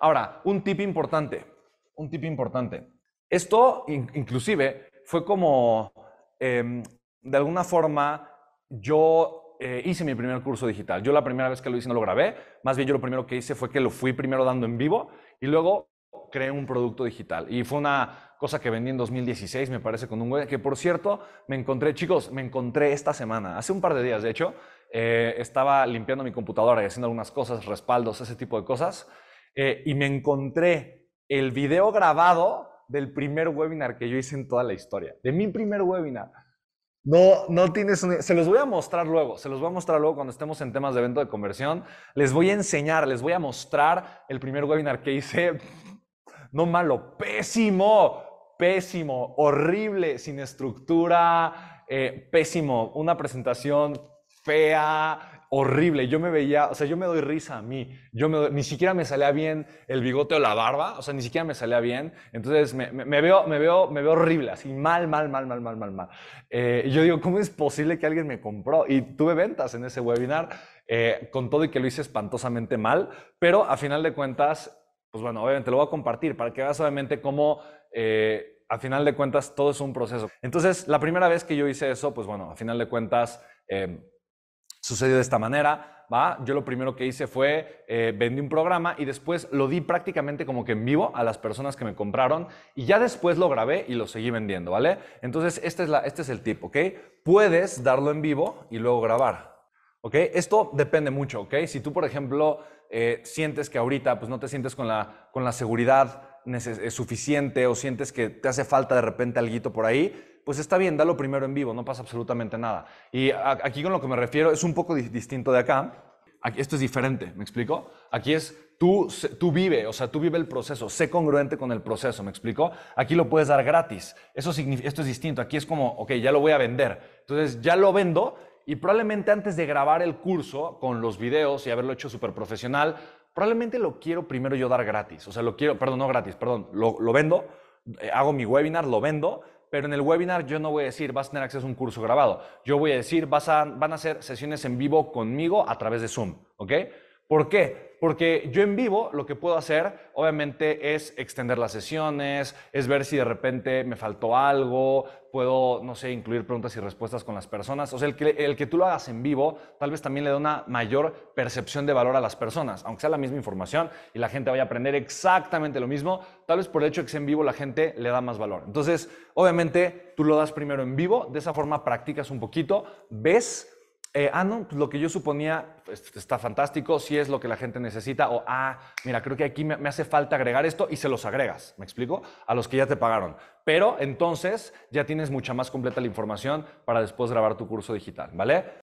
Ahora, un tip importante, un tip importante. Esto inclusive fue como, em, de alguna forma, yo eh, hice mi primer curso digital. Yo la primera vez que lo hice no lo grabé, más bien yo lo primero que hice fue que lo fui primero dando en vivo y luego creé un producto digital. Y fue una cosa que vendí en 2016, me parece, con un web, que por cierto, me encontré, chicos, me encontré esta semana, hace un par de días, de hecho, eh, estaba limpiando mi computadora y haciendo algunas cosas, respaldos, ese tipo de cosas, eh, y me encontré el video grabado del primer webinar que yo hice en toda la historia, de mi primer webinar. No, no tienes Se los voy a mostrar luego, se los voy a mostrar luego cuando estemos en temas de evento de conversión. Les voy a enseñar, les voy a mostrar el primer webinar que hice. No malo, pésimo, pésimo, horrible, sin estructura, eh, pésimo, una presentación fea, horrible. Yo me veía, o sea, yo me doy risa a mí. Yo ni siquiera me salía bien el bigote o la barba, o sea, ni siquiera me salía bien. Entonces me, veo, me, veo, me veo horrible, así mal, mal, mal, mal, mal, mal, mal. Eh, yo digo, ¿cómo es posible que alguien me compró? Y tuve ventas en ese webinar, eh, con todo y que lo hice espantosamente mal, pero a final de cuentas, pues bueno, obviamente lo voy a compartir para que veas obviamente cómo... Eh, a final de cuentas, todo es un proceso. Entonces, la primera vez que yo hice eso, pues bueno, a final de cuentas, Sucedió de esta manera, ¿va? Yo lo primero que hice fue eh, vendí un programa y después lo di prácticamente como que en vivo a las personas que me compraron y ya después lo grabé y lo seguí vendiendo, ¿vale? Entonces, este es, la, este es el tip, ¿ok? Puedes darlo en vivo y luego grabar, ¿ok? Esto depende mucho, ¿ok? Si tú, por ejemplo, eh, sientes que ahorita pues no te sientes con la, con la seguridad suficiente o sientes que te hace falta de repente algo por ahí, pues está bien, dalo primero en vivo, no pasa absolutamente nada. Y aquí con lo que me refiero es un poco distinto de acá. Esto es diferente, ¿me explico? Aquí es tú, tú vive, o sea, tú vive el proceso, sé congruente con el proceso, ¿me explico? Aquí lo puedes dar gratis. Eso esto es distinto. Aquí es como, ok, ya lo voy a vender. Entonces ya lo vendo y probablemente antes de grabar el curso con los videos y haberlo hecho súper profesional, probablemente lo quiero primero yo dar gratis. O sea, lo quiero, perdón, no gratis, perdón, lo, lo vendo, eh, hago mi webinar, lo vendo pero en el webinar yo no voy a decir vas a tener acceso a un curso grabado. Yo voy a decir vas a, van a hacer sesiones en vivo conmigo a través de Zoom, ¿ok? ¿Por qué? Porque yo en vivo lo que puedo hacer, obviamente, es extender las sesiones, es ver si de repente me faltó algo, puedo, no sé, incluir preguntas y respuestas con las personas. O sea, el que, el que tú lo hagas en vivo, tal vez también le da una mayor percepción de valor a las personas, aunque sea la misma información y la gente vaya a aprender exactamente lo mismo, tal vez por el hecho de que sea en vivo la gente le da más valor. Entonces, obviamente, tú lo das primero en vivo, de esa forma practicas un poquito, ves eh, ah, no, pues lo que yo suponía pues, está fantático, si es lo que la gente necesita, o ah, mira, creo que aquí me, hace falta agregar esto y se los agregas, ¿me explico? A los que ya te pagaron. Pero entonces ya tienes mucha más completa la información para después grabar tu curso digital, ¿vale?